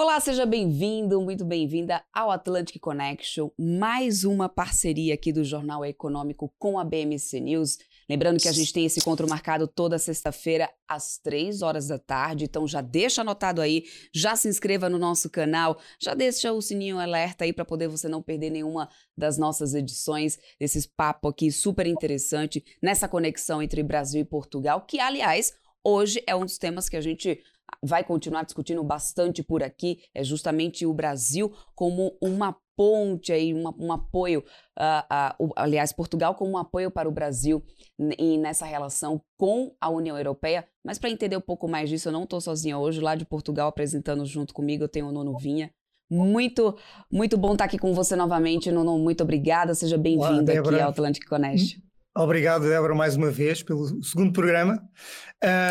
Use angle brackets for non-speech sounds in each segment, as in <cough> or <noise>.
Olá, seja bem-vindo, muito bem-vinda ao Atlantic Connection, mais uma parceria aqui do Jornal Econômico com a BMC News. Lembrando que a gente tem esse encontro marcado toda sexta-feira às três horas da tarde, então já deixa anotado aí, já se inscreva no nosso canal, já deixa o sininho alerta aí para poder você não perder nenhuma das nossas edições, desses papo aqui super interessante nessa conexão entre Brasil e Portugal, que aliás hoje é um dos temas que a gente vai continuar discutindo bastante por aqui é justamente o Brasil como uma ponte aí, uma, um apoio, uh, uh, aliás, Portugal como um apoio para o Brasil nessa relação com a União Europeia. Mas para entender um pouco mais disso, eu não estou sozinha hoje, lá de Portugal apresentando junto comigo, eu tenho o Nono Vinha. Muito, muito bom estar aqui com você novamente, Nono. Muito obrigada, seja bem-vindo aqui ao Atlantic Connection. Obrigado, Débora, mais uma vez pelo segundo programa.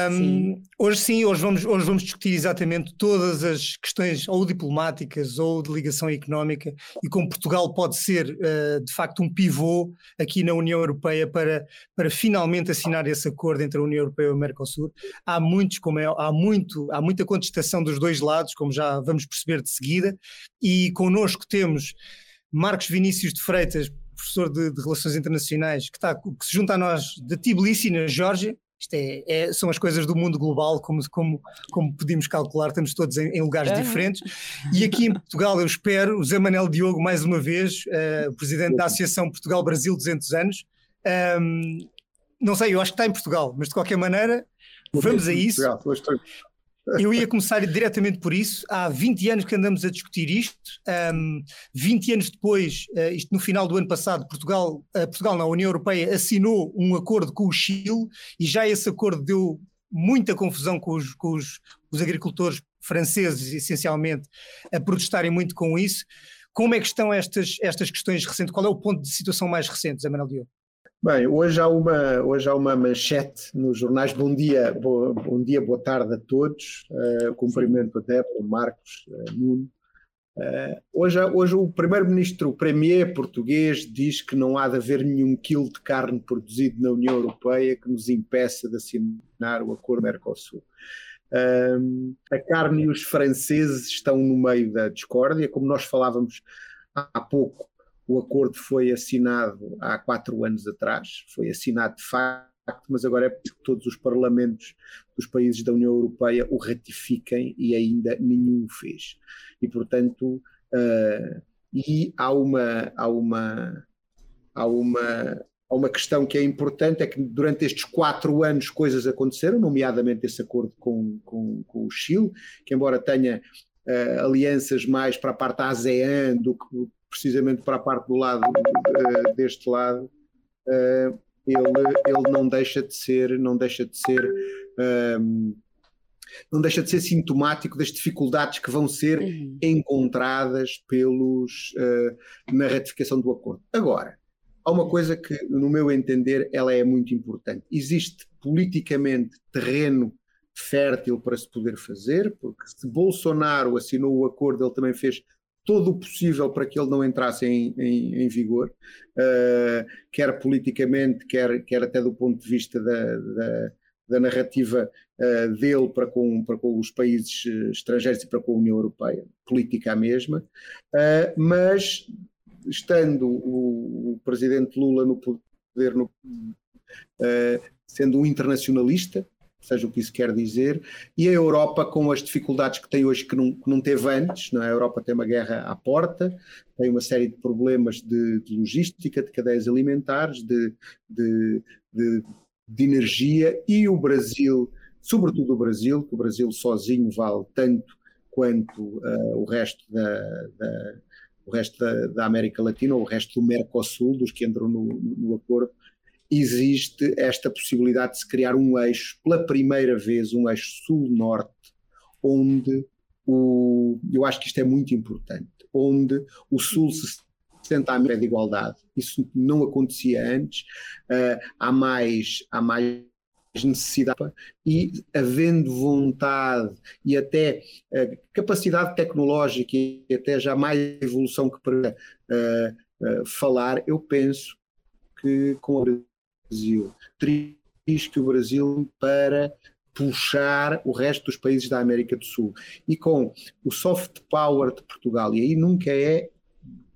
Um, sim. Hoje sim, hoje vamos, hoje vamos discutir exatamente todas as questões ou diplomáticas ou de ligação económica e como Portugal pode ser uh, de facto um pivô aqui na União Europeia para, para finalmente assinar esse acordo entre a União Europeia e o Mercosul. Há muitos, como é, há muito, há muita contestação dos dois lados, como já vamos perceber de seguida, e connosco temos Marcos Vinícius de Freitas, professor de, de, Relações Internacionais, que, está, que se junta a nós de Tbilisi, na Geórgia. Isto é, é, são as coisas do mundo global, como, como, como podemos calcular, estamos todos em, em lugares é. diferentes. E aqui em Portugal, eu espero, o Zé Manel Diogo, mais uma vez, uh, presidente da Associação Portugal-Brasil 200 anos. Um, não sei, eu acho que está em Portugal, mas de qualquer maneira, vamos a isso. Eu ia começar diretamente por isso. Há 20 anos que andamos a discutir isto. Um, 20 anos depois, uh, isto no final do ano passado, Portugal, uh, Portugal na União Europeia assinou um acordo com o Chile e já esse acordo deu muita confusão com os, com os, os agricultores franceses, essencialmente, a protestarem muito com isso. Como é que estão estas, estas questões recentes? Qual é o ponto de situação mais recente, Zé Manuel Diogo? Bem, hoje há uma, hoje há uma manchete nos jornais. Bom dia, bo, bom dia, boa tarde a todos. Uh, cumprimento até para o Marcos uh, Nuno. Uh, hoje, hoje o primeiro-ministro, o premier português, diz que não há de haver nenhum quilo de carne produzido na União Europeia que nos impeça de assinar o acordo Mercosul. Uh, a carne e os franceses estão no meio da discórdia, como nós falávamos há pouco o acordo foi assinado há quatro anos atrás, foi assinado de facto, mas agora é porque todos os parlamentos dos países da União Europeia o ratifiquem e ainda nenhum fez. E, portanto, uh, e há uma, há uma, há uma, uma questão que é importante, é que durante estes quatro anos coisas aconteceram, nomeadamente esse acordo com, com, com o Chile, que embora tenha uh, alianças mais para a parte ASEAN do que precisamente para a parte do lado uh, deste lado, uh, ele, ele não deixa de ser, não deixa de ser um, ehm, não deixa de ser sintomático das dificuldades que vão ser uhum. encontradas pelos uh, na ratificação do acordo. Agora, há uma coisa que, no meu entender, ela é muito importante. Existe politicamente terreno fértil para se poder fazer, porque se Bolsonaro assinou o acordo, ele também fez todo o possível para que ele não entrasse em, em, em vigor, uh, quer politicamente, quer, quer até do ponto de vista da, da, da narrativa uh, dele para com, para com os países eh, estrangeiros e para com a União Europeia, política a mesma, uh, mas estando o, o, presidente Lula no poder, no, sendo um internacionalista, seja o que isso quer dizer, e a Europa com as dificuldades que tem hoje que não, que não teve antes, não é? a Europa tem uma guerra à porta, tem uma série de problemas de, de logística, de cadeias alimentares, de, de, de, de energia, e o Brasil, sobretudo o Brasil, que o Brasil sozinho vale tanto quanto uh, o resto da, da o resto da, da, América Latina, ou o resto do Mercosul, dos que entram no, no acordo, existe esta possibilidade de se criar um eixo, pela primeira vez, um eixo sul-norte, onde o, eu acho que isto é muito importante, onde o sul se senta à média de igualdade. Isso não acontecia antes, uh, há mais, há mais necessidade e havendo vontade e até uh, capacidade tecnológica e até já mais evolução que para uh, falar, eu penso que com a Brasil, triste que o Brasil para puxar o resto dos países da América do Sul. E com o soft power de Portugal, e aí nunca é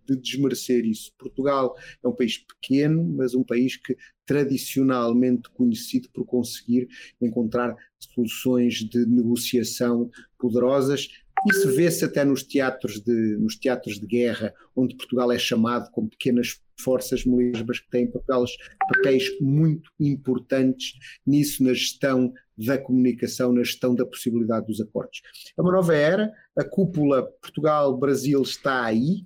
de desmerecer isso. Portugal é um país pequeno, mas um país que tradicionalmente conhecido por conseguir encontrar soluções de negociação poderosas. Isso vê-se até nos teatros, de, nos teatros de guerra, onde Portugal é chamado como pequenas forças militares que têm papéis, papéis muito importantes nisso, na gestão da comunicação, na gestão da possibilidade dos acordos. É uma nova era, a cúpula Portugal-Brasil está aí,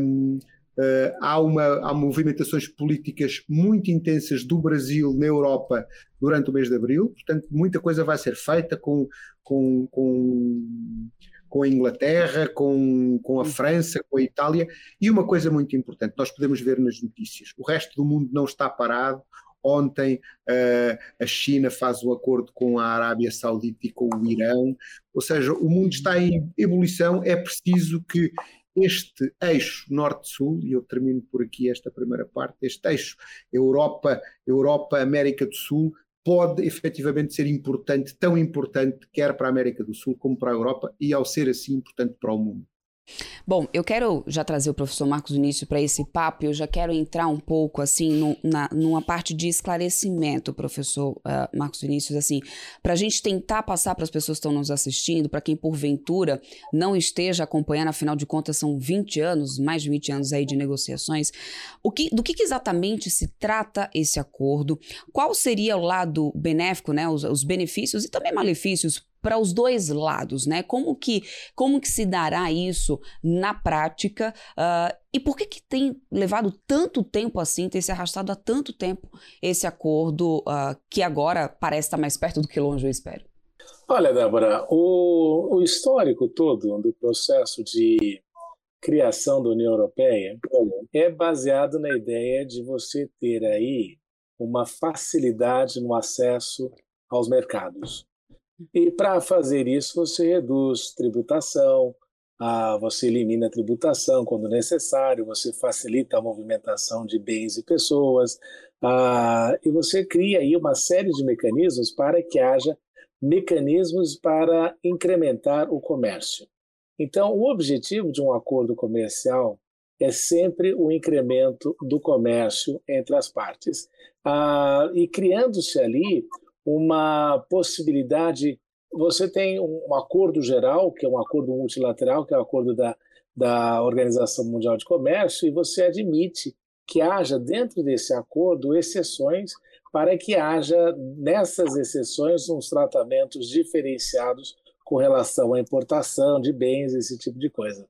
um, Uh, há, uma, há movimentações políticas muito intensas do Brasil na Europa durante o mês de abril, portanto, muita coisa vai ser feita com, com, com, com a Inglaterra, com, com a França, com a Itália, e uma coisa muito importante: nós podemos ver nas notícias, o resto do mundo não está parado. Ontem uh, a China faz o acordo com a Arábia Saudita e com o Irão, ou seja, o mundo está em ebulição. É preciso que este eixo norte-sul, e eu termino por aqui esta primeira parte, este eixo Europa, Europa, América do Sul, pode efetivamente ser importante, tão importante, quer para a América do Sul como para a Europa, e ao ser assim, importante para o mundo. Bom, eu quero já trazer o professor Marcos Vinícius para esse papo, eu já quero entrar um pouco, assim, no, na, numa parte de esclarecimento, professor uh, Marcos Vinícius, assim, para a gente tentar passar para as pessoas que estão nos assistindo, para quem porventura não esteja acompanhando, afinal de contas são 20 anos, mais de 20 anos aí de negociações, o que, do que, que exatamente se trata esse acordo, qual seria o lado benéfico, né, os, os benefícios e também malefícios para os dois lados, né? Como que, como que se dará isso na prática uh, e por que, que tem levado tanto tempo assim, ter se arrastado há tanto tempo esse acordo uh, que agora parece estar mais perto do que longe, eu espero? Olha, Débora, o, o histórico todo do processo de criação da União Europeia é baseado na ideia de você ter aí uma facilidade no acesso aos mercados. E para fazer isso, você reduz tributação, ah, você elimina a tributação quando necessário, você facilita a movimentação de bens e pessoas, ah, e você cria aí uma série de mecanismos para que haja mecanismos para incrementar o comércio. Então, o objetivo de um acordo comercial é sempre o incremento do comércio entre as partes. Ah, e criando-se ali uma possibilidade. Você tem um acordo geral, que é um acordo multilateral, que é o um acordo da, da Organização Mundial de Comércio, e você admite que haja dentro desse acordo exceções para que haja nessas exceções uns tratamentos diferenciados com relação à importação de bens, esse tipo de coisa.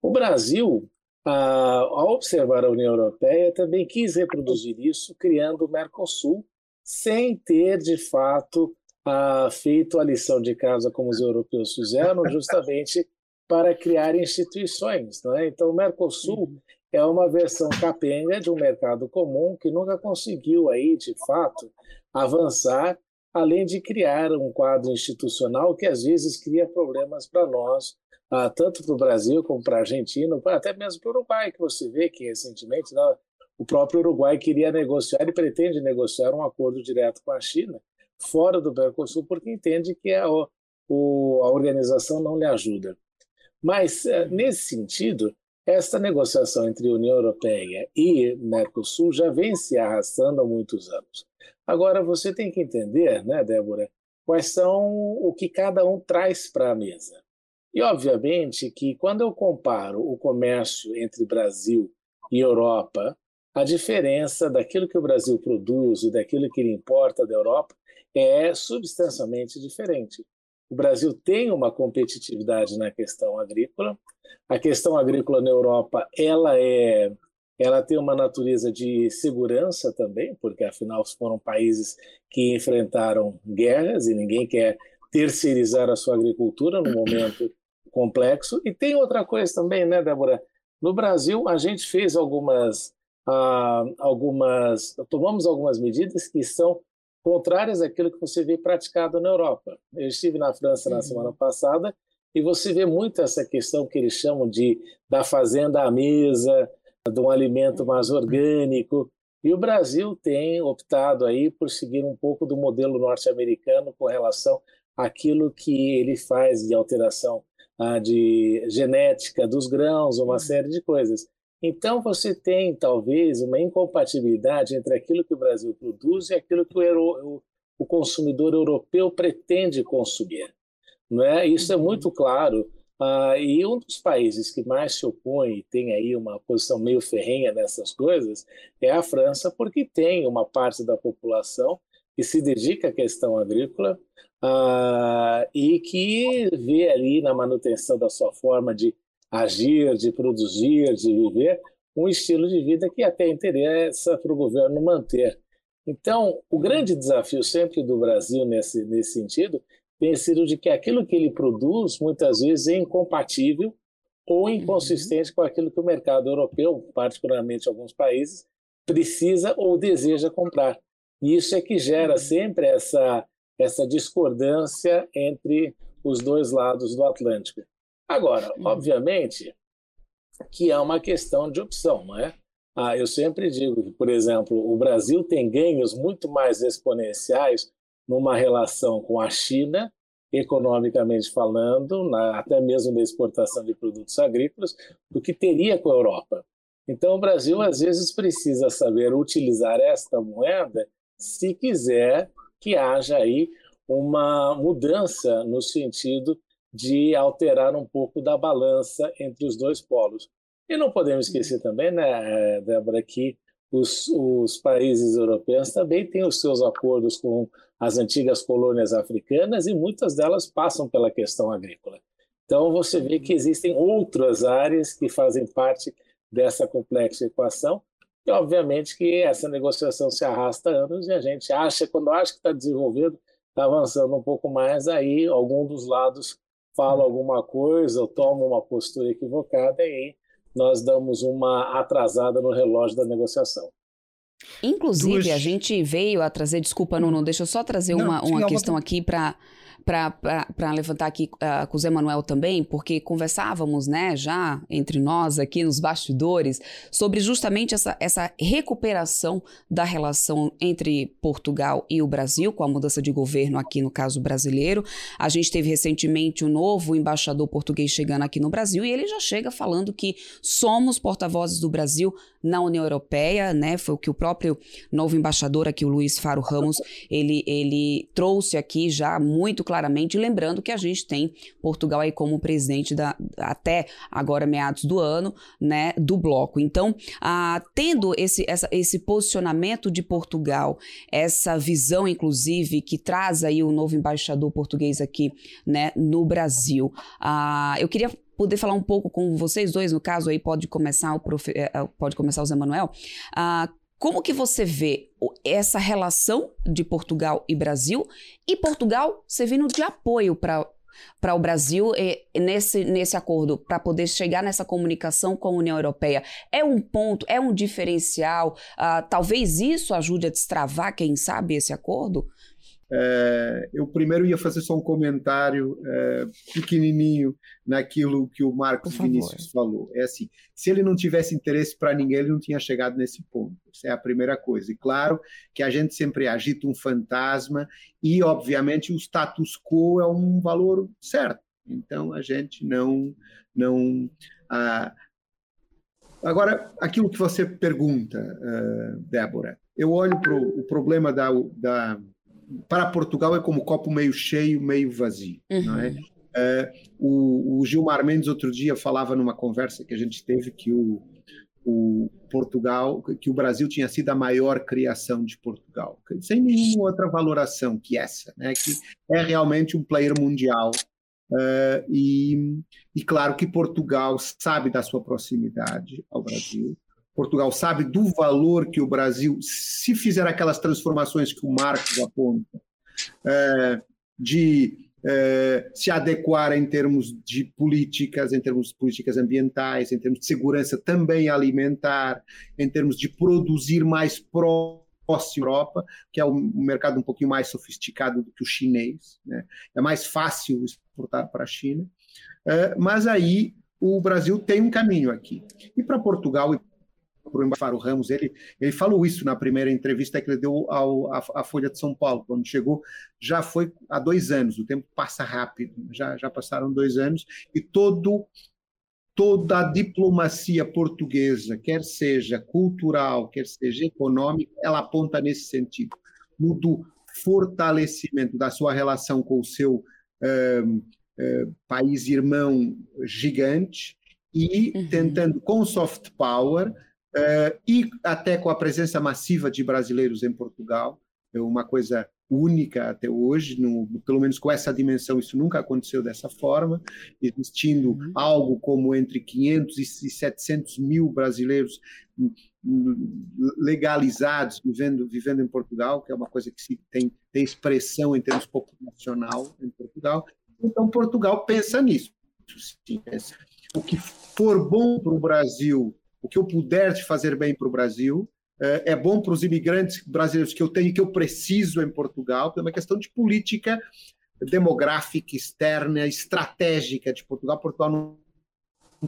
O Brasil, ao observar a União Europeia, também quis reproduzir isso, criando o Mercosul, sem ter, de fato, uh, feito a lição de casa como os europeus fizeram, justamente para criar instituições. Né? Então, o Mercosul uhum. é uma versão capenga de um mercado comum que nunca conseguiu, aí, de fato, avançar, além de criar um quadro institucional que, às vezes, cria problemas para nós, uh, tanto para o Brasil como para a Argentina, até mesmo para o Uruguai, que você vê que recentemente, né, o próprio Uruguai queria negociar e pretende negociar um acordo direto com a China, fora do Mercosul, porque entende que a, o, a organização não lhe ajuda. Mas, eh, nesse sentido, esta negociação entre União Europeia e Mercosul já vem se arrastando há muitos anos. Agora, você tem que entender, né, Débora, quais são o que cada um traz para a mesa. E, obviamente, que quando eu comparo o comércio entre Brasil e Europa, a diferença daquilo que o Brasil produz e daquilo que ele importa da Europa é substancialmente diferente. O Brasil tem uma competitividade na questão agrícola. A questão agrícola na Europa, ela é ela tem uma natureza de segurança também, porque afinal foram países que enfrentaram guerras e ninguém quer terceirizar a sua agricultura num momento complexo. E tem outra coisa também, né, Débora? No Brasil, a gente fez algumas ah, algumas, tomamos algumas medidas que são contrárias àquilo que você vê praticado na Europa. Eu estive na França na uhum. semana passada e você vê muito essa questão que eles chamam de da fazenda à mesa, de um alimento mais orgânico. E o Brasil tem optado aí por seguir um pouco do modelo norte-americano com relação àquilo que ele faz de alteração ah, de genética dos grãos, uma uhum. série de coisas. Então você tem talvez uma incompatibilidade entre aquilo que o Brasil produz e aquilo que o, o consumidor europeu pretende consumir. Não é? Isso é muito uhum. claro. Ah, e um dos países que mais se opõe e tem aí uma posição meio ferrenha nessas coisas é a França, porque tem uma parte da população que se dedica à questão agrícola ah, e que vê ali na manutenção da sua forma de agir, de produzir, de viver, um estilo de vida que até interessa para o governo manter. Então, o grande desafio sempre do Brasil nesse, nesse sentido tem sido de que aquilo que ele produz muitas vezes é incompatível ou uhum. inconsistente uhum. com aquilo que o mercado europeu, particularmente alguns países, precisa ou deseja comprar. E isso é que gera uhum. sempre essa, essa discordância entre os dois lados do Atlântico. Agora, obviamente que é uma questão de opção, não é? Ah, eu sempre digo que, por exemplo, o Brasil tem ganhos muito mais exponenciais numa relação com a China, economicamente falando, na, até mesmo da exportação de produtos agrícolas, do que teria com a Europa. Então, o Brasil, às vezes, precisa saber utilizar esta moeda se quiser que haja aí uma mudança no sentido de alterar um pouco da balança entre os dois polos. E não podemos esquecer também, né, Débora, que os, os países europeus também têm os seus acordos com as antigas colônias africanas e muitas delas passam pela questão agrícola. Então você vê que existem outras áreas que fazem parte dessa complexa equação e obviamente que essa negociação se arrasta anos e a gente acha, quando acha que está desenvolvendo, está avançando um pouco mais, aí algum dos lados fala alguma coisa ou toma uma postura equivocada e aí nós damos uma atrasada no relógio da negociação. Inclusive, Duas... a gente veio a trazer, desculpa, não, não deixa eu só trazer não, uma, uma questão aqui para para levantar aqui uh, com o Zé Manuel também, porque conversávamos, né, já entre nós aqui nos bastidores, sobre justamente essa, essa recuperação da relação entre Portugal e o Brasil, com a mudança de governo aqui no caso brasileiro. A gente teve recentemente o um novo embaixador português chegando aqui no Brasil e ele já chega falando que somos porta-vozes do Brasil na União Europeia, né? Foi o que o próprio novo embaixador aqui, o Luiz Faro Ramos, ele, ele trouxe aqui já muito claramente, lembrando que a gente tem Portugal aí como presidente da, até agora meados do ano, né, do bloco. Então, ah, tendo esse, essa, esse posicionamento de Portugal, essa visão, inclusive, que traz aí o novo embaixador português aqui, né, no Brasil. Ah, eu queria poder falar um pouco com vocês dois, no caso aí pode começar o profe, eh, eh, pode começar o Zé Manuel. Ah, como que você vê essa relação de Portugal e Brasil e Portugal servindo de apoio para para o Brasil nesse, nesse acordo, para poder chegar nessa comunicação com a União Europeia? É um ponto, é um diferencial? Uh, talvez isso ajude a destravar, quem sabe, esse acordo? Uh, eu primeiro ia fazer só um comentário uh, pequenininho naquilo que o Marcos Vinícius falou. É assim, se ele não tivesse interesse para ninguém, ele não tinha chegado nesse ponto. Essa é a primeira coisa. E claro que a gente sempre agita um fantasma e, obviamente, o status quo é um valor certo. Então, a gente não... não uh, Agora, aquilo que você pergunta, Débora, eu olho para o problema da, da para Portugal é como copo meio cheio, meio vazio, uhum. não é? Uh, o, o, Gilmar Mendes outro dia falava numa conversa que a gente teve que o, o Portugal, que o Brasil tinha sido a maior criação de Portugal, sem nenhuma outra valoração que essa, né? Que é realmente um player mundial uh, e, e claro que Portugal sabe da sua proximidade ao Brasil, Portugal sabe do valor que o Brasil, se fizer aquelas transformações que o Marcos aponta, é, de é, se adequar em termos de políticas, em termos de políticas ambientais, em termos de segurança também alimentar, em termos de produzir mais próximo à Europa, que é um mercado um pouquinho mais sofisticado do que o chinês, né? é mais fácil exportar para a China, é, mas aí o Brasil tem um caminho aqui. E para Portugal e o embaixador Ramos, ele, ele falou isso na primeira entrevista que ele deu ao, à, à, Folha de São Paulo, quando chegou, já foi há dois anos, o tempo passa rápido, já, já passaram dois anos, e todo, toda a diplomacia portuguesa, quer seja cultural, quer seja econômica, ela aponta nesse sentido, no do fortalecimento da sua relação com o seu uh, uh, país irmão gigante, e uhum. tentando com soft power e até com a presença massiva de brasileiros em Portugal, é uma coisa única até hoje, no, pelo menos com essa dimensão, isso nunca aconteceu dessa forma, existindo uhum. algo como entre 500 e 700 mil brasileiros hum, hum, legalizados vivendo, vivendo em Portugal, que é uma coisa que se tem, tem expressão em termos populacional em Portugal. Então, Portugal pensa nisso. Sim, o que for bom para o Brasil, o que eu puder de fazer bem para o Brasil, é, é bom para os imigrantes brasileiros que eu tenho, que eu preciso em Portugal, é uma questão de política demográfica, externa, estratégica de Portugal. Portugal não,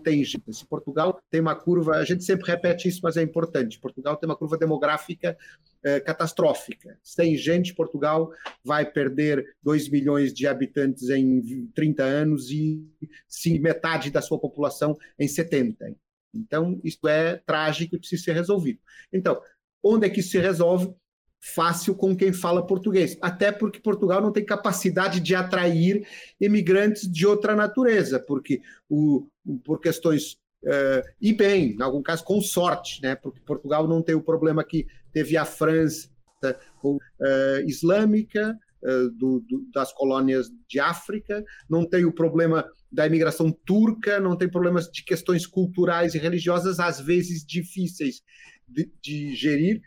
tem jeito. Se Portugal tem uma curva, a gente sempre repete isso, mas é importante. Portugal tem uma curva demográfica é, catastrófica. Sem gente, Portugal vai perder 2 milhões de habitantes em 30 anos e sim, metade da sua população em 70. Então, isso é trágico e precisa ser resolvido. Então, onde é que isso se resolve? Fácil com quem fala português. Até porque Portugal não tem capacidade de atrair imigrantes de outra natureza, porque o, por questões Uh, e bem, em algum caso com sorte, né? porque Portugal não tem o problema que teve a França uh, islâmica uh, do, do, das colônias de África, não tem o problema da imigração turca, não tem problemas de questões culturais e religiosas, às vezes difíceis de, de gerir,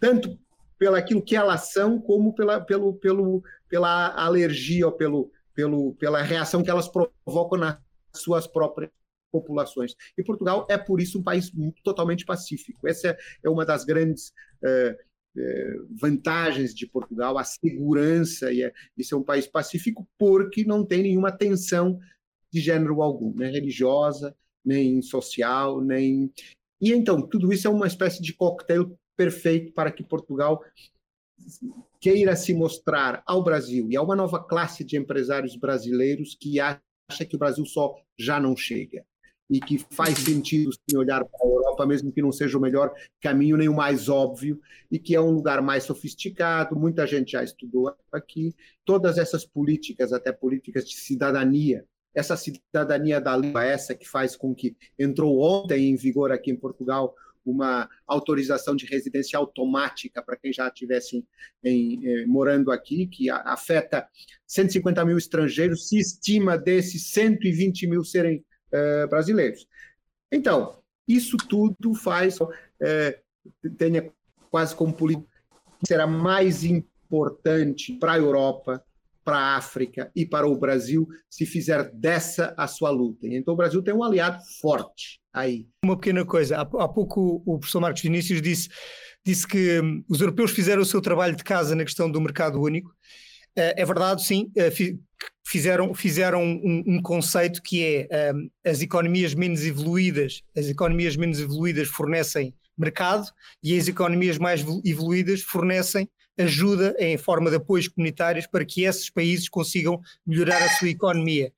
tanto pelo aquilo que elas são, como pela, pelo, pelo, pela alergia ou pelo, pelo, pela reação que elas provocam nas suas próprias populações. E Portugal é, por isso, um país totalmente pacífico. Essa é uma das grandes eh, eh, vantagens de Portugal, a segurança, e é, isso é um país pacífico porque não tem nenhuma tensão de gênero algum, nem religiosa, nem social, nem. E então, tudo isso é uma espécie de coquetel perfeito para que Portugal queira se mostrar ao Brasil e a uma nova classe de empresários brasileiros que acha que o Brasil só já não chega e que faz sentido olhar para a Europa, mesmo que não seja o melhor caminho nem o mais óbvio, e que é um lugar mais sofisticado, muita gente já estudou aqui. Todas essas políticas, até políticas de cidadania, essa cidadania da língua, essa que faz com que entrou ontem em vigor aqui em Portugal uma autorização de residência automática para quem já estivesse eh, morando aqui, que afeta 150 mil estrangeiros, se estima desses 120 mil serem eh, brasileiros. Então, isso tudo faz, eh, tenha quase como política, será mais importante para a Europa, para a África e para o Brasil se fizer dessa a sua luta. Então o Brasil tem um aliado forte aí. Uma pequena coisa, há, pouco o professor Marcos Vinícius disse, disse que hum, os europeus fizeram o seu trabalho de casa na questão do mercado único. Eh, é verdade, sim, fizeram, fizeram um, um, conceito que é um, as economias menos evoluídas, as economias menos evoluídas fornecem mercado e as economias mais evoluídas fornecem ajuda em forma de apoios comunitários para que esses países consigam melhorar a sua economia.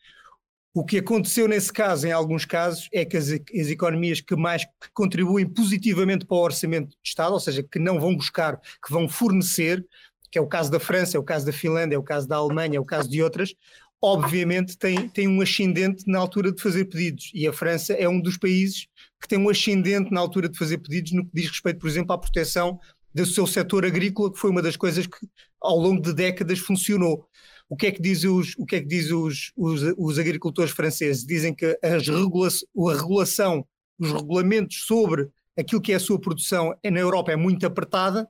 O que aconteceu nesse caso, em alguns casos, é que as, as economias que mais que contribuem positivamente para o orçamento do Estado, ou seja, que não vão buscar, que vão fornecer, que é o caso da França, é o caso da Finlândia, é o caso da Alemanha, é o caso de outras, obviamente tem, tem um ascendente na altura de fazer pedidos. E a França é um dos países que tem um ascendente na altura de fazer pedidos no que diz respeito, por exemplo, à proteção do seu setor agrícola, que foi uma das coisas que ao longo de décadas funcionou. O que é que dizem os, o que é que diz os, os, os agricultores franceses? Dizem que as regula a regulação, os regulamentos sobre aquilo que é a sua produção na Europa é muito apertada,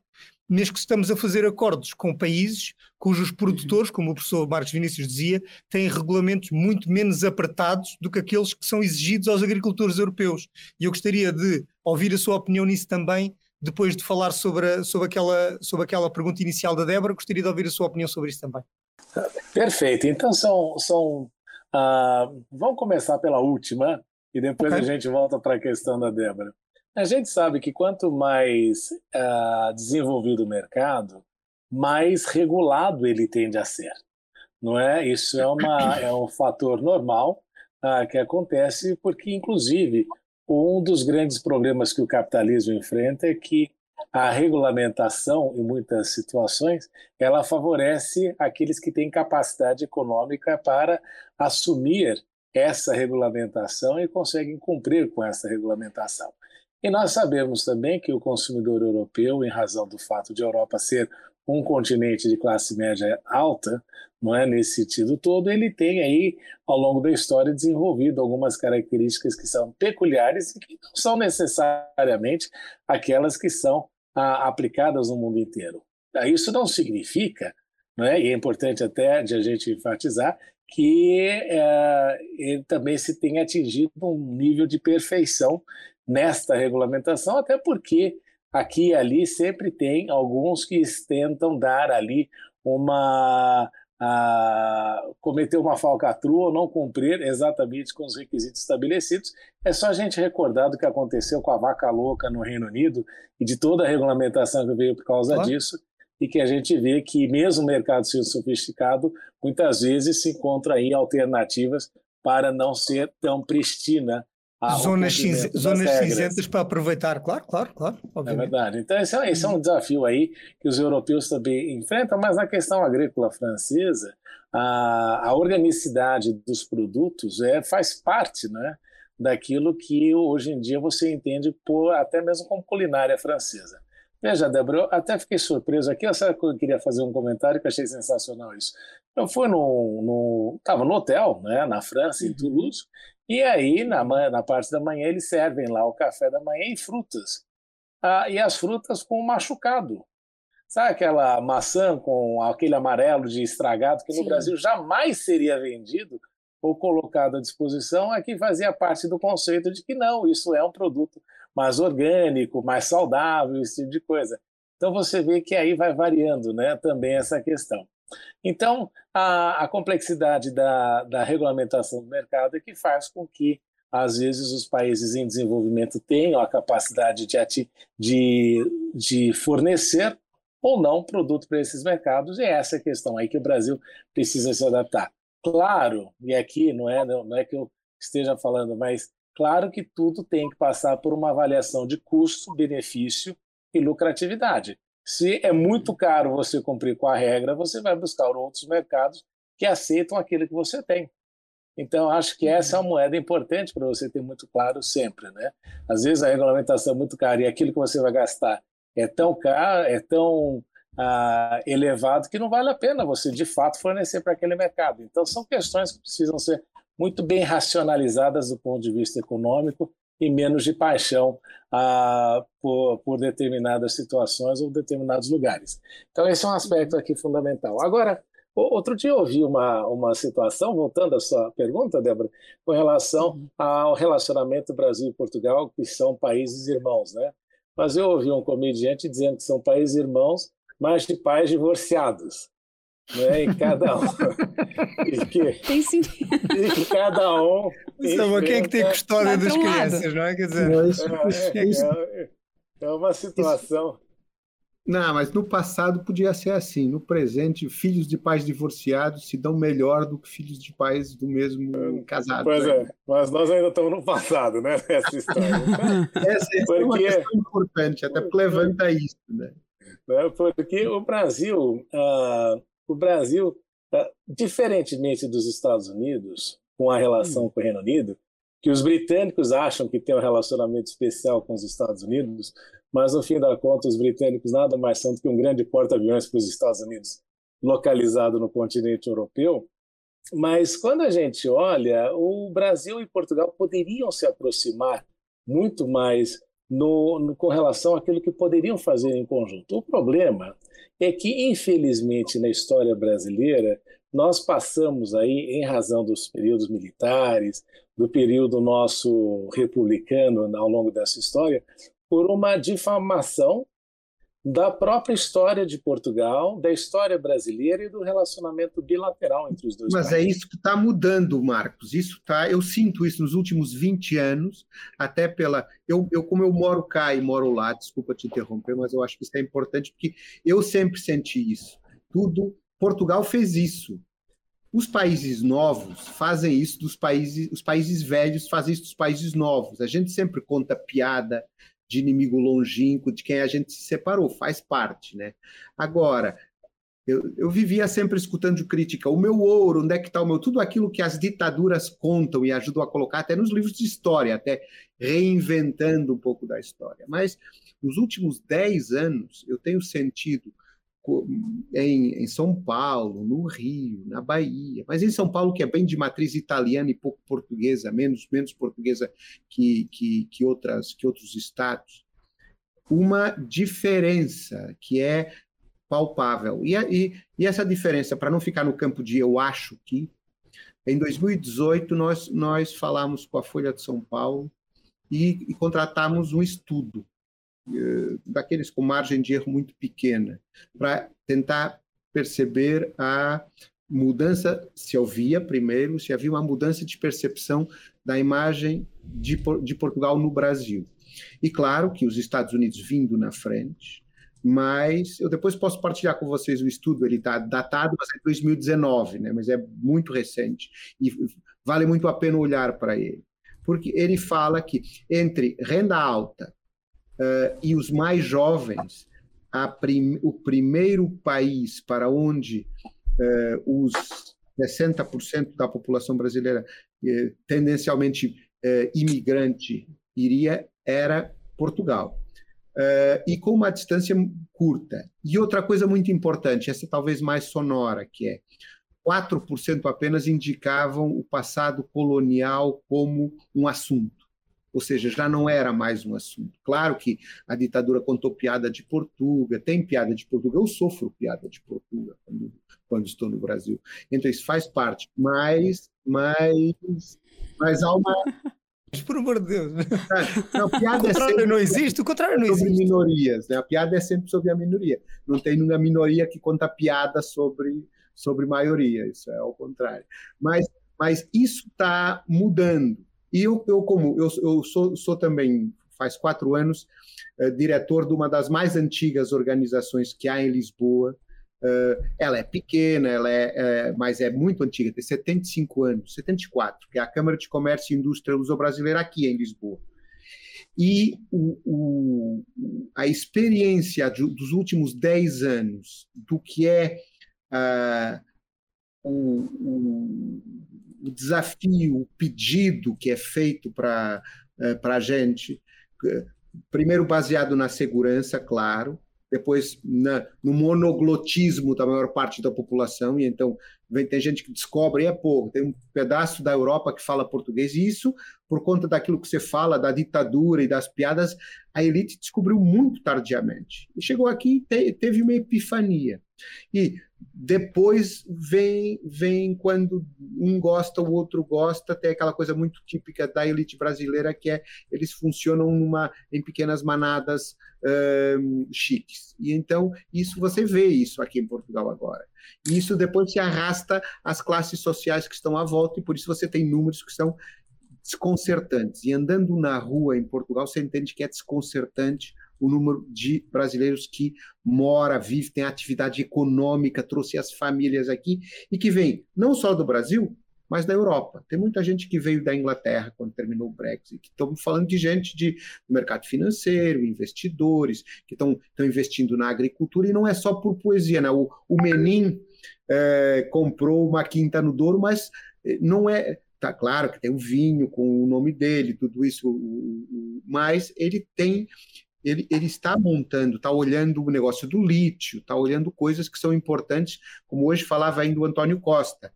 mesmo que estamos a fazer acordos com países cujos produtores, como o professor Marcos Vinícius dizia, têm regulamentos muito menos apertados do que aqueles que são exigidos aos agricultores europeus. E eu gostaria de ouvir a sua opinião nisso também, depois de falar sobre, a, sobre, aquela, sobre aquela pergunta inicial da Débora, gostaria de ouvir a sua opinião sobre isso também. Perfeito. Então são. são uh, vamos começar pela última e depois okay. a gente volta para a questão da Débora. A gente sabe que quanto mais uh, desenvolvido o mercado, mais regulado ele tende a ser. Não é? Isso é, uma, é um fator normal uh, que acontece porque, inclusive, um dos grandes problemas que o capitalismo enfrenta é que a regulamentação, em muitas situações, ela favorece aqueles que têm capacidade econômica para assumir essa regulamentação e conseguem cumprir com essa regulamentação. E nós sabemos também que o consumidor europeu, em razão do fato de a Europa ser um continente de classe média alta, não é nesse sentido todo, ele tem aí ao longo da história desenvolvido algumas características que são peculiares e que não são necessariamente aquelas que são ah, aplicadas no mundo inteiro. Isso não significa, não é? e é importante até de a gente enfatizar que é, ele também se tem atingido um nível de perfeição nesta regulamentação, até porque aqui e ali sempre tem alguns que tentam dar ali uma a cometer uma falcatrua ou não cumprir exatamente com os requisitos estabelecidos. É só a gente recordar do que aconteceu com a vaca louca no Reino Unido e de toda a regulamentação que veio por causa claro. disso, e que a gente vê que mesmo o mercado sendo sofisticado, muitas vezes se encontra aí alternativas para não ser tão pristina zonas, cinze, zonas cinzentas para aproveitar, claro, claro, claro. Obviamente. É verdade. Então, esse é, esse é, um desafio aí que os europeus também enfrentam, mas na questão agrícola francesa, a, a organicidade dos produtos é, faz parte né, daquilo que hoje em dia você entende por, até mesmo como culinária francesa. Veja, Débora, eu até fiquei surpreso aqui. Eu queria fazer um comentário que achei sensacional isso. Eu fui no. Estava no, no hotel, né, na França, em uhum. Toulouse, e aí, na, na parte da manhã, eles servem lá o café da manhã e frutas. Ah, e as frutas com machucado. Sabe aquela maçã com aquele amarelo de estragado que no Sim. Brasil jamais seria vendido ou colocado à disposição? Aqui fazia parte do conceito de que não, isso é um produto mais orgânico, mais saudável, esse tipo de coisa. Então você vê que aí vai variando né, também essa questão. Então, a, a complexidade da, da regulamentação do mercado é que faz com que, às vezes, os países em desenvolvimento tenham a capacidade de, de, de fornecer ou não produto para esses mercados, e é essa a questão aí que o Brasil precisa se adaptar. Claro, e aqui não é, não é que eu esteja falando, mas claro que tudo tem que passar por uma avaliação de custo, benefício e lucratividade. Se é muito caro você cumprir com a regra, você vai buscar outros mercados que aceitam aquilo que você tem. Então, acho que essa é uma moeda importante para você ter muito claro sempre, né? Às vezes a regulamentação é muito cara e aquilo que você vai gastar é tão caro, é tão ah, elevado que não vale a pena você, de fato, fornecer para aquele mercado. Então, são questões que precisam ser muito bem racionalizadas do ponto de vista econômico e menos de paixão ah, por, por, determinadas situações ou determinados lugares. Então, esse é um aspecto aqui fundamental. Agora, outro dia eu ouvi uma, uma situação, voltando à sua pergunta, Débora, com relação uhum. ao relacionamento Brasil e Portugal, que são países irmãos, né? Mas eu ouvi um comediante dizendo que são países irmãos, mas de pais divorciados né? E cada um. <laughs> e que, tem sim. E cada um. Então, quem é que tem custódia das crianças, não é? Quer dizer, é, é, é, é uma situação. Não, mas no passado podia ser assim. No presente, filhos de pais divorciados se dão melhor do que filhos de pais do mesmo casado. Pois né? é, mas nós ainda estamos no passado, né? <laughs> Essa história. <laughs> essa, essa porque... é uma questão importante, até levanta isso, né? né? Porque o Brasil, ah, o Brasil, tá, diferentemente dos Estados Unidos, com a relação hum. com o Reino Unido, que os britânicos acham que tem um relacionamento especial com os Estados Unidos, mas no fim da conta os britânicos nada mais são do que um grande porta-aviões para os Estados Unidos, localizado no continente europeu. Mas quando a gente olha, o Brasil e Portugal poderiam se aproximar muito mais no, no, com relação àquilo que poderiam fazer em conjunto. O problema é que, infelizmente, na história brasileira, nós passamos aí, em razão dos períodos militares, do período nosso republicano ao longo dessa história, por uma difamação da própria história de Portugal, da história brasileira e do relacionamento bilateral entre os dois Mas é países. é isso que está mudando, Marcos. Isso tá, eu sinto isso nos últimos 20 anos, até pela. Eu, eu, como eu moro cá e moro lá, desculpa te interromper, mas eu acho que isso é importante, porque eu sempre senti isso. Tudo. Portugal fez isso. Os países novos fazem isso dos países, os países velhos fazem isso dos países novos. A gente sempre conta piada, de inimigo longínquo, de quem a gente se separou, faz parte, né? Agora, eu, eu vivia sempre escutando crítica. O meu ouro, onde é que está o meu? Tudo aquilo que as ditaduras contam e ajudam a colocar até nos livros de história, até reinventando um pouco da história. Mas nos últimos dez anos, eu tenho sentido em, em, São Paulo, no Rio, na Bahia, mas em São Paulo, que é bem de matriz italiana e pouco portuguesa, menos, menos portuguesa que, que, que, outras, que outros estados, uma diferença que é palpável. E, e, e essa diferença, para não ficar no campo de eu acho que, em 2018 nós, nós falamos com a Folha de São Paulo e, e contratamos um estudo daqueles com margem de erro muito pequena, para tentar perceber a mudança, se havia primeiro, se havia uma mudança de percepção da imagem de, de Portugal no Brasil. E claro que os Estados Unidos vindo na frente, mas eu depois posso partilhar com vocês o estudo, ele está datado, mas é 2019, né? mas é muito recente, e vale muito a pena olhar para ele, porque ele fala que entre renda alta, uh, e os mais jovens, prim o primeiro país para onde uh, os 60% da população brasileira, uh, tendencialmente imigrante, iria era Portugal. e com uma distância curta. E outra coisa muito importante, essa talvez mais sonora, que é 4% apenas indicavam o passado colonial como um assunto ou seja, já não era mais um assunto. Claro que a ditadura contou piada de Portugal, tem piada de Portugal, eu sofro piada de Portugal quando, quando estou no Brasil. Então isso faz parte, mas, mas, mas há uma <laughs> por amor de Deus. Não, piada o é contrário é não existe, o contrário não sobre existe. minorias, né? A piada é sempre sobre a minoria. Não tem nenhuma minoria que conta piada sobre, sobre maioria, isso é ao contrário. Mas, mas isso está mudando. E eu, eu como eu, eu sou, sou também, faz quatro anos, uh, diretor de uma das mais antigas organizações que há em Lisboa. Uh, ela é pequena, ela é, é, mas é muito antiga, tem 75 anos, 74, que é a Câmara de Comércio e Indústria Luso-Brasileira aqui em Lisboa. E o, o, a experiência de, dos últimos 10 anos do que é uh, o, o desafio, o pedido que é feito para eh, a gente, primeiro baseado na segurança, claro, depois na, no monoglotismo da maior parte da população, e então vem, tem gente que descobre, é pô, tem um pedaço da Europa que fala português, e isso, por conta daquilo que você fala, da ditadura e das piadas, a elite descobriu muito tardiamente. E chegou aqui e te, teve uma epifania. E depois vem, vem quando um gosta, o outro gosta, tem aquela coisa muito típica da elite brasileira que é eles funcionam numa, em pequenas manadas chiques. E então isso você vê isso aqui em Portugal agora. E isso depois se arrasta às classes sociais que estão à volta, e por isso você tem números que são desconcertantes. E andando na rua em Portugal, você entende que é desconcertante o número de brasileiros que mora, vive, tem atividade econômica, trouxe as famílias aqui e que vem não só do Brasil, mas da Europa. Tem muita gente que veio da Inglaterra quando terminou o Brexit. Estamos falando de gente de, do mercado financeiro, investidores que estão investindo na agricultura e não é só por poesia. Né? O, o Menin é, comprou uma quinta no Douro, mas eh, não é. Tá claro que tem o vinho com o nome dele, tudo isso, mas ele tem ele, ele está montando, está olhando o negócio do lítio, está olhando coisas que são importantes, como hoje falava ainda o Antônio Costa.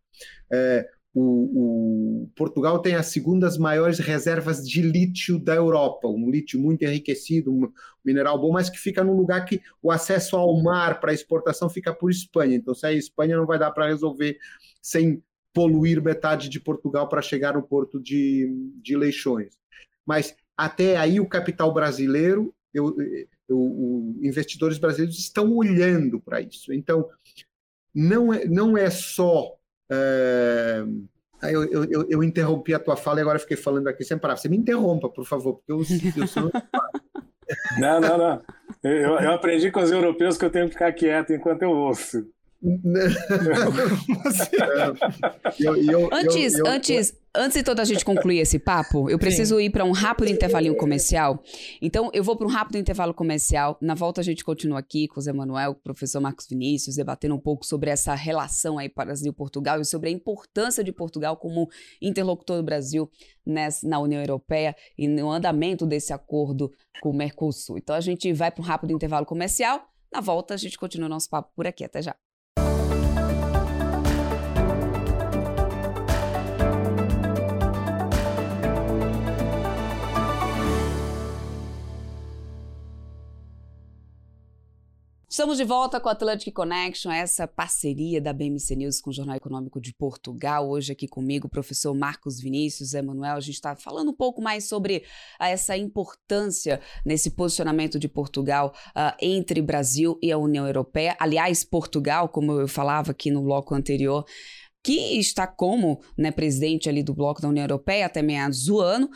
É, o, o, Portugal tem as segundas maiores reservas de lítio da Europa, um lítio muito enriquecido, um mineral bom, mas que fica num lugar que o acesso ao mar para exportação fica por Espanha. Então, se a Espanha não vai dar para resolver sem poluir metade de Portugal para chegar no porto de, de Leixões. Mas até aí o capital brasileiro eu, o, investidores brasileiros estão olhando para isso. Então, não é, não é só. É... Eu, eu, eu, interrompi a tua fala e agora fiquei falando aqui sem parar. Você me interrompa, por favor, porque eu, eu sou. <laughs> não, não, não. Eu, eu aprendi com os europeus que eu tenho que ficar quieto enquanto eu ouço. Eu, eu, antes, eu, antes, antes de toda a gente concluir esse papo, eu preciso Sim. ir para um rápido intervalinho comercial. Então, eu vou para um rápido intervalo comercial. Na volta, a gente continua aqui com o Zé Manuel, com o professor Marcos Vinícius, debatendo um pouco sobre essa relação aí Brasil-Portugal e sobre a importância de Portugal como interlocutor do Brasil nessa, na União Europeia e no andamento desse acordo com o Mercosul. Então, a gente vai para um rápido intervalo comercial. Na volta, a gente continua o nosso papo por aqui. Até já. Estamos de volta com a Atlantic Connection, essa parceria da BMC News com o Jornal Econômico de Portugal. Hoje aqui comigo o professor Marcos Vinícius Emanuel. A gente está falando um pouco mais sobre ah, essa importância nesse posicionamento de Portugal uh, entre Brasil e a União Europeia. Aliás, Portugal, como eu falava aqui no bloco anterior, que está como né, presidente ali do bloco da União Europeia até meados do ano,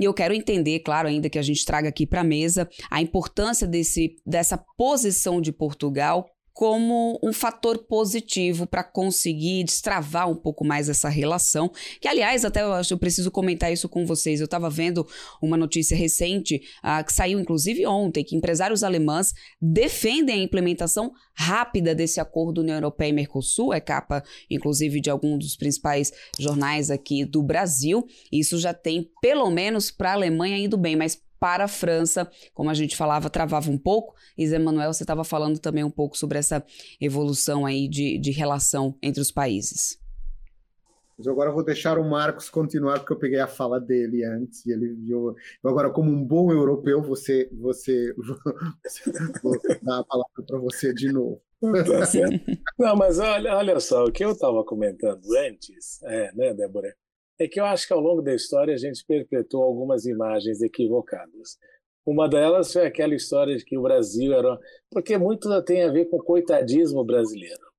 e eu quero entender, claro, ainda que a gente traga aqui para a mesa, a importância desse, dessa posição de Portugal como um fator positivo para conseguir destravar um pouco mais essa relação. Que, aliás, até eu acho eu preciso comentar isso com vocês. Eu estava vendo uma notícia recente, uh, que saiu inclusive ontem, que empresários alemães defendem a implementação rápida desse acordo União Europeia e Mercosul, é capa, inclusive, de algum dos principais jornais aqui do Brasil. Isso já tem, pelo menos para a Alemanha, indo bem, mas para a França, como a gente falava, travava um pouco. E Zé Manuel, você estava falando também um pouco sobre essa evolução aí de, de relação entre os países. Mas agora vou deixar o Marcos continuar, porque eu peguei a fala dele antes, e ele viu. Agora, como um bom europeu, você, você vou dar a palavra para você de novo. Tá <laughs> certo. Não, mas olha, olha só, o que eu estava comentando antes, é, né, Débora? É que eu acho que ao longo da história a gente perpetuou algumas imagens equivocadas. Uma delas foi aquela história de que o Brasil era. Porque muito tem a ver com o coitadismo brasileiro.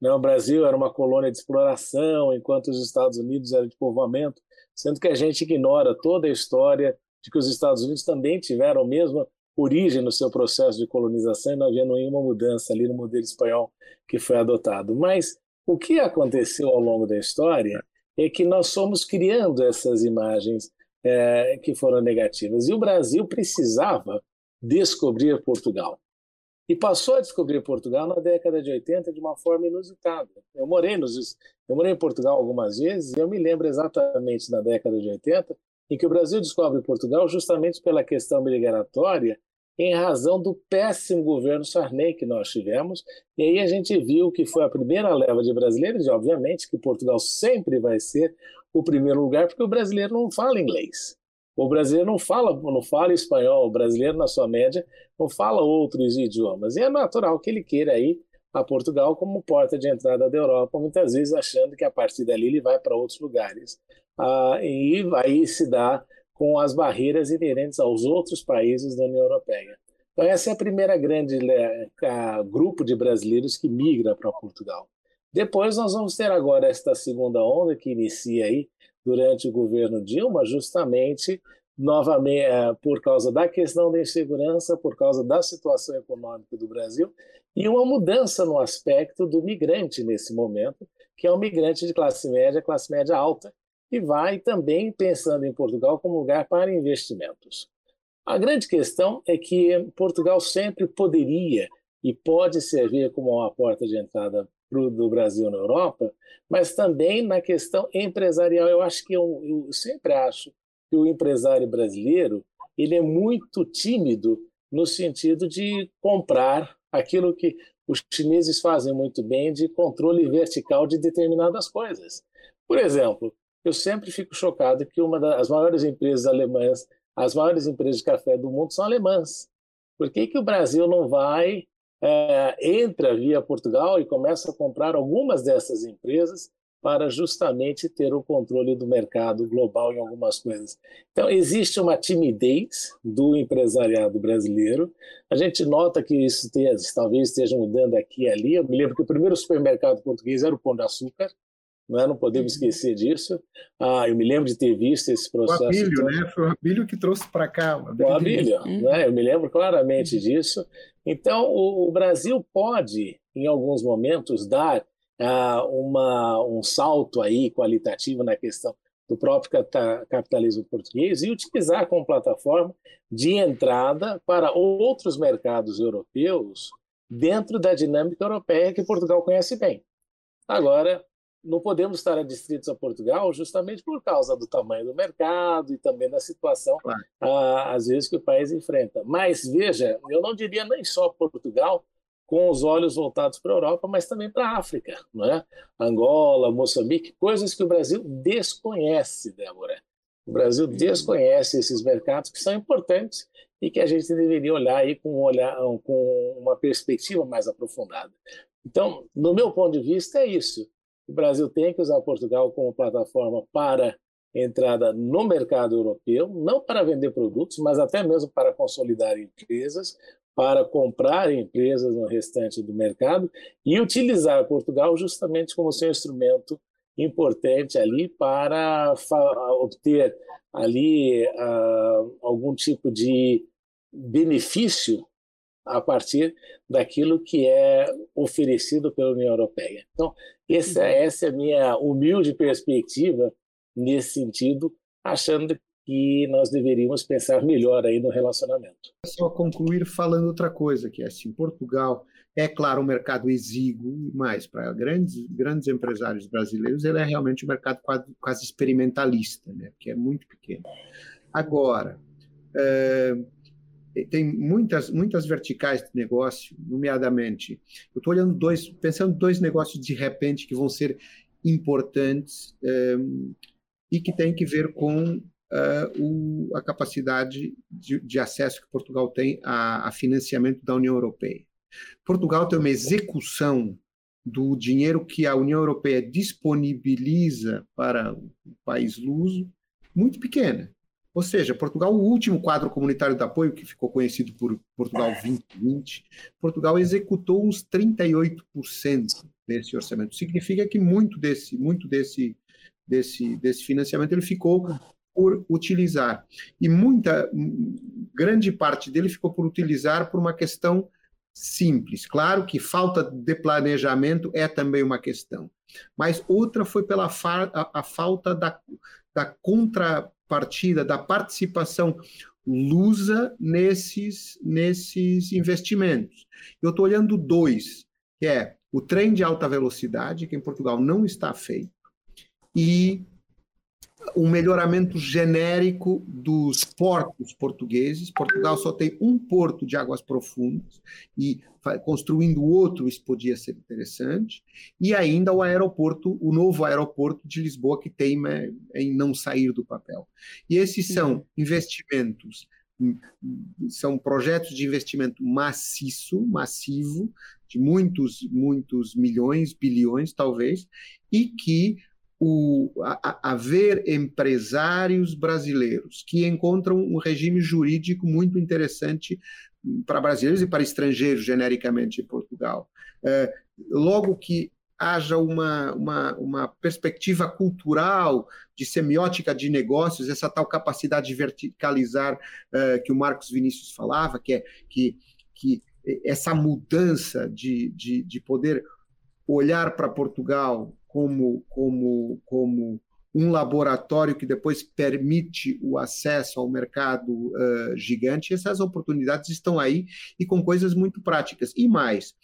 Né? O Brasil era uma colônia de exploração, enquanto os Estados Unidos eram de povoamento, sendo que a gente ignora toda a história de que os Estados Unidos também tiveram a mesma origem no seu processo de colonização e não havia nenhuma mudança ali no modelo espanhol que foi adotado. Mas o que aconteceu ao longo da história é que nós fomos criando essas imagens é, que foram negativas. E o Brasil precisava descobrir Portugal. E passou a descobrir Portugal na década de 80 de uma forma inusitada. Eu morei, nos, eu morei em Portugal algumas vezes e eu me lembro exatamente na década de 80 em que o Brasil descobre Portugal justamente pela questão migratória em razão do péssimo governo Sarney que nós tivemos. E aí a gente viu que foi a primeira leva de brasileiros, e obviamente que Portugal sempre vai ser o primeiro lugar, porque o brasileiro não fala inglês. O brasileiro não fala, não fala espanhol, o brasileiro, na sua média, não fala outros idiomas. E é natural que ele queira ir a Portugal como porta de entrada da Europa, muitas vezes achando que a partir dali ele vai para outros lugares. Ah, e aí se dá com as barreiras inerentes aos outros países da União Europeia. Então, essa é a primeira grande né, grupo de brasileiros que migra para Portugal. Depois, nós vamos ter agora esta segunda onda que inicia aí durante o governo Dilma, justamente novamente é, por causa da questão da insegurança, por causa da situação econômica do Brasil e uma mudança no aspecto do migrante nesse momento, que é um migrante de classe média, classe média alta, e vai também pensando em Portugal como lugar para investimentos. A grande questão é que Portugal sempre poderia e pode servir como uma porta de entrada do Brasil na Europa, mas também na questão empresarial. Eu acho que eu, eu sempre acho que o empresário brasileiro ele é muito tímido no sentido de comprar aquilo que os chineses fazem muito bem de controle vertical de determinadas coisas. Por exemplo, eu sempre fico chocado que uma das maiores empresas alemãs, as maiores empresas de café do mundo são alemãs. Por que, que o Brasil não vai, é, entra via Portugal e começa a comprar algumas dessas empresas para justamente ter o controle do mercado global em algumas coisas. Então, existe uma timidez do empresariado brasileiro. A gente nota que isso talvez esteja mudando aqui e ali. Eu me lembro que o primeiro supermercado português era o Pão de Açúcar, não, é? não podemos uhum. esquecer disso. Ah, eu me lembro de ter visto esse processo. O Abílio, todo. né? Foi o Abílio que trouxe para cá. O Abílio, o Abílio né? eu me lembro claramente uhum. disso. Então, o, o, Brasil pode, em alguns momentos, dar ah, uma, um salto aí qualitativo na questão do próprio capitalismo português e utilizar como plataforma de entrada para outros mercados europeus dentro da dinâmica europeia que Portugal conhece bem. Agora, não podemos estar adstritos a Portugal justamente por causa do tamanho do mercado e também da situação, claro. ah, às vezes, que o país enfrenta. Mas, veja, eu não diria nem só Portugal com os olhos voltados para a Europa, mas também para a África, não é? Angola, Moçambique, coisas que o Brasil desconhece, Débora. O Brasil uhum. desconhece esses mercados que são importantes e que a gente deveria olhar aí com, um olhar, com uma perspectiva mais aprofundada. Então, no meu ponto de vista, é isso. O Brasil tem que usar Portugal como plataforma para entrada no mercado europeu, não para vender produtos, mas até mesmo para consolidar empresas, para comprar empresas no restante do mercado e utilizar Portugal justamente como seu instrumento importante ali para obter ali uh, algum tipo de benefício a partir daquilo que é oferecido pela União Europeia. Então, essa, uhum. essa é a minha humilde perspectiva nesse sentido, achando que nós deveríamos pensar melhor aí no relacionamento. Só concluir falando outra coisa, que é assim, Portugal é claro um mercado exíguo, mas para grandes grandes empresários brasileiros ele é realmente um mercado quase, quase experimentalista, né? Porque é muito pequeno. Agora, é, tem muitas muitas verticais de negócio, nomeadamente, eu estou olhando dois, pensando dois negócios de repente que vão ser importantes um, e que tem que ver com uh, o, a capacidade de, de, acesso que Portugal tem a, a financiamento da União Europeia. Portugal tem uma execução do dinheiro que a União Europeia disponibiliza para o país luso muito pequena. Ou seja, Portugal, o último quadro comunitário de apoio, que ficou conhecido por Portugal 2020, Portugal executou uns 38% desse orçamento. Significa que muito desse, muito desse, desse, desse financiamento ele ficou por utilizar. E muita, grande parte dele ficou por utilizar por uma questão simples. Claro que falta de planejamento é também uma questão, mas outra foi pela fa a, a falta da, da contra partida da participação lusa nesses, nesses investimentos. Eu estou olhando dois, que é o trem de alta velocidade, que em Portugal não está feito, e um melhoramento genérico dos portos portugueses. Portugal só tem um porto de águas profundas e construindo outro isso podia ser interessante. E ainda o aeroporto, o novo aeroporto de Lisboa que teima em não sair do papel. E esses são investimentos são projetos de investimento maciço, massivo, de muitos, muitos milhões, bilhões talvez, e que o, a, haver empresários brasileiros que encontram um regime jurídico muito interessante para brasileiros e para estrangeiros, genericamente, em Portugal. É, logo que haja uma, uma, uma, perspectiva cultural de semiótica de negócios, essa tal capacidade de verticalizar uh, que o Marcos Vinícius falava, que é que, que essa mudança de, de, de poder olhar para Portugal como, como, como um laboratório que depois permite o acesso ao mercado uh, gigante, essas oportunidades estão aí e com coisas muito práticas. E mais,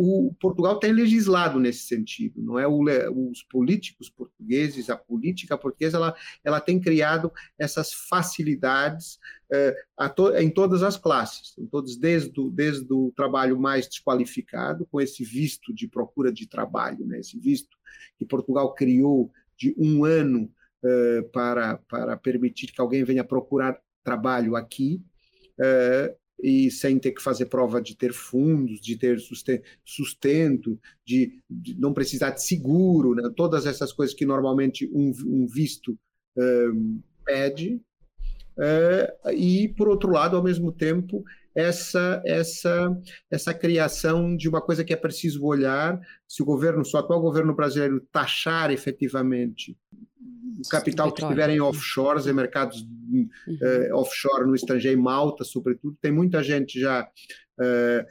o Portugal tem legislado nesse sentido, não é? O, os políticos portugueses, a política portuguesa, ela, ela tem criado essas facilidades uh, to, em todas as classes, em todos, desde, desde o trabalho mais desqualificado, com esse visto de procura de trabalho, né? esse visto que Portugal criou de um ano uh, para, para permitir que alguém venha procurar trabalho aqui, uh, e sem ter que fazer prova de ter fundos, de ter sustento, de, de não precisar de seguro, né? todas essas coisas que normalmente um, um visto pede. E, por outro lado, ao mesmo tempo, essa, essa, essa criação de uma coisa que é preciso olhar, se o governo, se o atual governo brasileiro taxar efetivamente capital que estiver em offshores, em mercados uhum. uh, offshore no estrangeiro, em Malta, sobretudo, tem muita gente já, uh,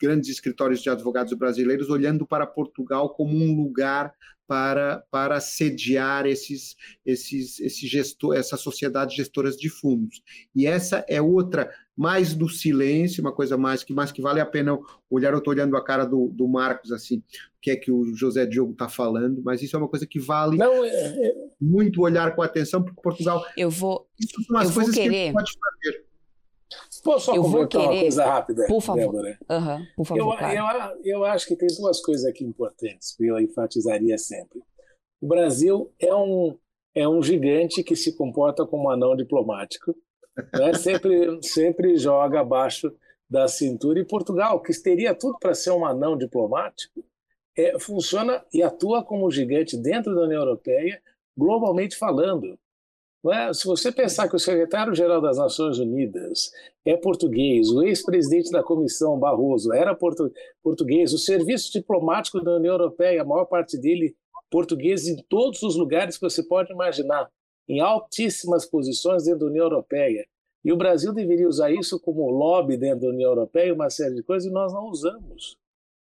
grandes escritórios de advogados brasileiros, olhando para Portugal como um lugar para, para sediar esses, esses, esse gestor, essas sociedades gestoras de fundos. E essa é outra, mais do silêncio, uma coisa mais que, mais que vale a pena olhar. Eu estou olhando a cara do, do Marcos assim, o que é que o José Diogo está falando, mas isso é uma coisa que vale Não, é, é... muito olhar com atenção, porque Portugal. Eu vou. Isso são as coisas querer. que pode fazer. Posso só eu vou querer, uma coisa rápida? Por favor. Débora? Uhum, por favor eu, claro. eu, eu acho que tem duas coisas aqui importantes que eu enfatizaria sempre. O Brasil é um, é um gigante que se comporta como um anão diplomático, né? sempre, sempre joga abaixo da cintura. E Portugal, que teria tudo para ser um anão diplomático, é, funciona e atua como um gigante dentro da União Europeia, globalmente falando. É? Se você pensar que o secretário-geral das Nações Unidas é português, o ex-presidente da Comissão, Barroso, era portu português, o serviço diplomático da União Europeia, a maior parte dele português em todos os lugares que você pode imaginar, em altíssimas posições dentro da União Europeia. E o Brasil deveria usar isso como lobby dentro da União Europeia, uma série de coisas, e nós não usamos.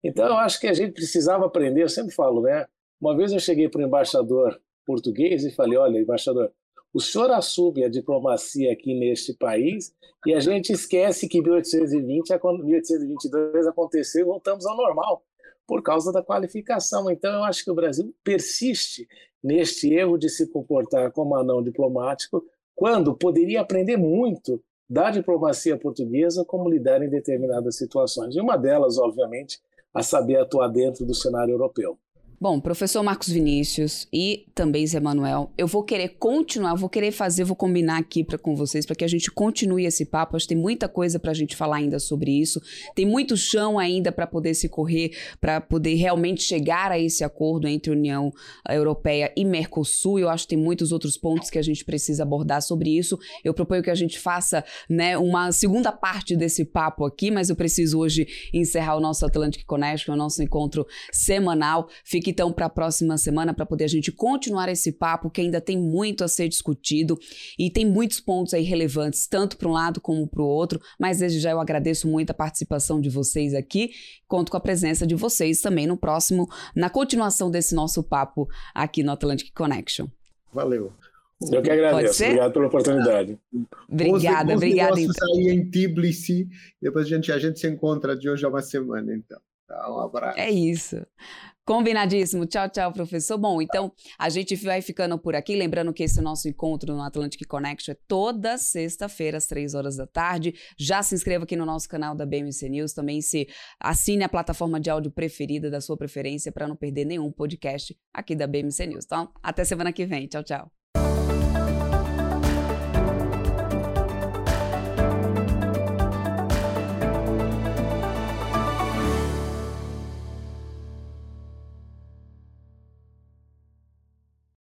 Então, eu acho que a gente precisava aprender, eu sempre falo, né? Uma vez eu cheguei para o embaixador português e falei: olha, embaixador, o senhor assume a diplomacia aqui neste país e a gente esquece que 1820, 1822 aconteceu e voltamos ao normal por causa da qualificação. Então, eu acho que o Brasil persiste neste erro de se comportar como anão diplomático, quando poderia aprender muito da diplomacia portuguesa como lidar em determinadas situações. E uma delas, obviamente, a saber atuar dentro do cenário europeu. Bom, professor Marcos Vinícius e também Zé Manuel, eu vou querer continuar, vou querer fazer, vou combinar aqui pra, com vocês para que a gente continue esse papo. Acho que tem muita coisa para a gente falar ainda sobre isso. Tem muito chão ainda para poder se correr, para poder realmente chegar a esse acordo entre União Europeia e Mercosul. Eu acho que tem muitos outros pontos que a gente precisa abordar sobre isso. Eu proponho que a gente faça né, uma segunda parte desse papo aqui, mas eu preciso hoje encerrar o nosso Atlantic Connection, o nosso encontro semanal. Fique Fique então para a próxima semana para poder a gente continuar esse papo que ainda tem muito a ser discutido e tem muitos pontos aí relevantes, tanto para um lado como para o outro. Mas desde já eu agradeço muito a participação de vocês aqui. Conto com a presença de vocês também no próximo, na continuação desse nosso papo aqui no Atlantic Connection. Valeu. Eu que agradeço. Obrigado pela obrigada, obrigada. obrigada. Então. aí em Tbilisi, depois a gente, a gente se encontra de hoje a uma semana, então. Tá, um abraço. É isso. Combinadíssimo. Tchau, tchau, professor. Bom, então a gente vai ficando por aqui. Lembrando que esse nosso encontro no Atlantic Connection é toda sexta-feira, às três horas da tarde. Já se inscreva aqui no nosso canal da BMC News. Também se assine a plataforma de áudio preferida da sua preferência para não perder nenhum podcast aqui da BMC News. Então, até semana que vem. Tchau, tchau.